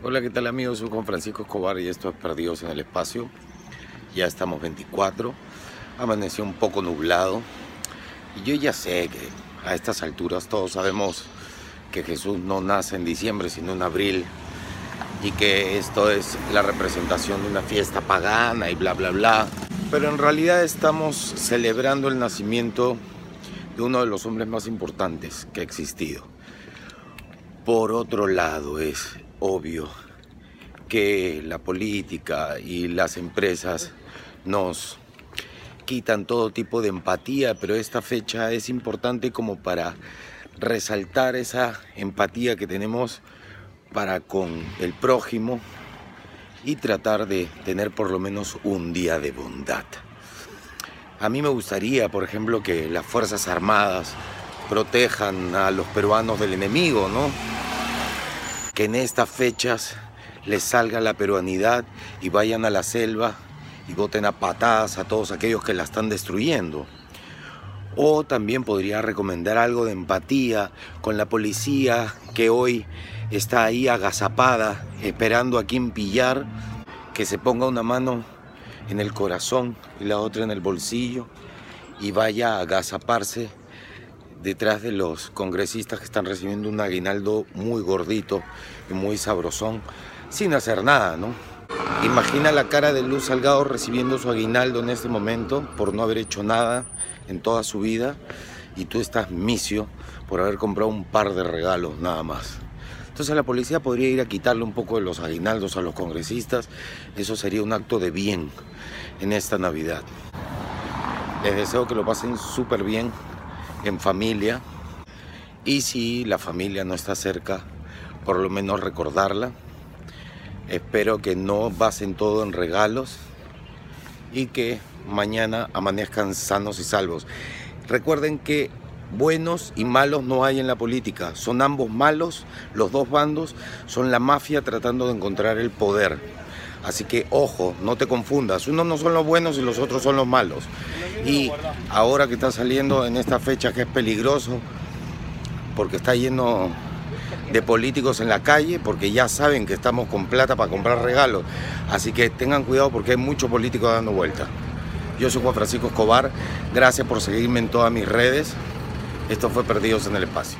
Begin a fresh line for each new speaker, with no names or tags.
Hola, ¿qué tal amigos? Soy Juan Francisco Escobar y esto es Perdidos en el Espacio. Ya estamos 24, amaneció un poco nublado y yo ya sé que a estas alturas todos sabemos que Jesús no nace en diciembre sino en abril y que esto es la representación de una fiesta pagana y bla bla bla. Pero en realidad estamos celebrando el nacimiento de uno de los hombres más importantes que ha existido. Por otro lado es obvio que la política y las empresas nos quitan todo tipo de empatía, pero esta fecha es importante como para resaltar esa empatía que tenemos para con el prójimo y tratar de tener por lo menos un día de bondad. A mí me gustaría, por ejemplo, que las Fuerzas Armadas protejan a los peruanos del enemigo, ¿no? Que en estas fechas les salga la peruanidad y vayan a la selva y voten a patadas a todos aquellos que la están destruyendo. O también podría recomendar algo de empatía con la policía que hoy está ahí agazapada esperando a quien pillar, que se ponga una mano en el corazón y la otra en el bolsillo y vaya a agazaparse detrás de los congresistas que están recibiendo un aguinaldo muy gordito y muy sabrosón, sin hacer nada, ¿no? Imagina la cara de Luz Salgado recibiendo su aguinaldo en este momento por no haber hecho nada en toda su vida y tú estás misio por haber comprado un par de regalos nada más. Entonces la policía podría ir a quitarle un poco de los aguinaldos a los congresistas. Eso sería un acto de bien en esta Navidad. Les deseo que lo pasen súper bien en familia y si la familia no está cerca, por lo menos recordarla. Espero que no basen todo en regalos y que mañana amanezcan sanos y salvos. Recuerden que buenos y malos no hay en la política, son ambos malos, los dos bandos son la mafia tratando de encontrar el poder. Así que ojo, no te confundas. Unos no son los buenos y los otros son los malos. Y ahora que está saliendo en esta fecha que es peligroso, porque está lleno de políticos en la calle, porque ya saben que estamos con plata para comprar regalos. Así que tengan cuidado porque hay muchos políticos dando vuelta. Yo soy Juan Francisco Escobar. Gracias por seguirme en todas mis redes. Esto fue Perdidos en el Espacio.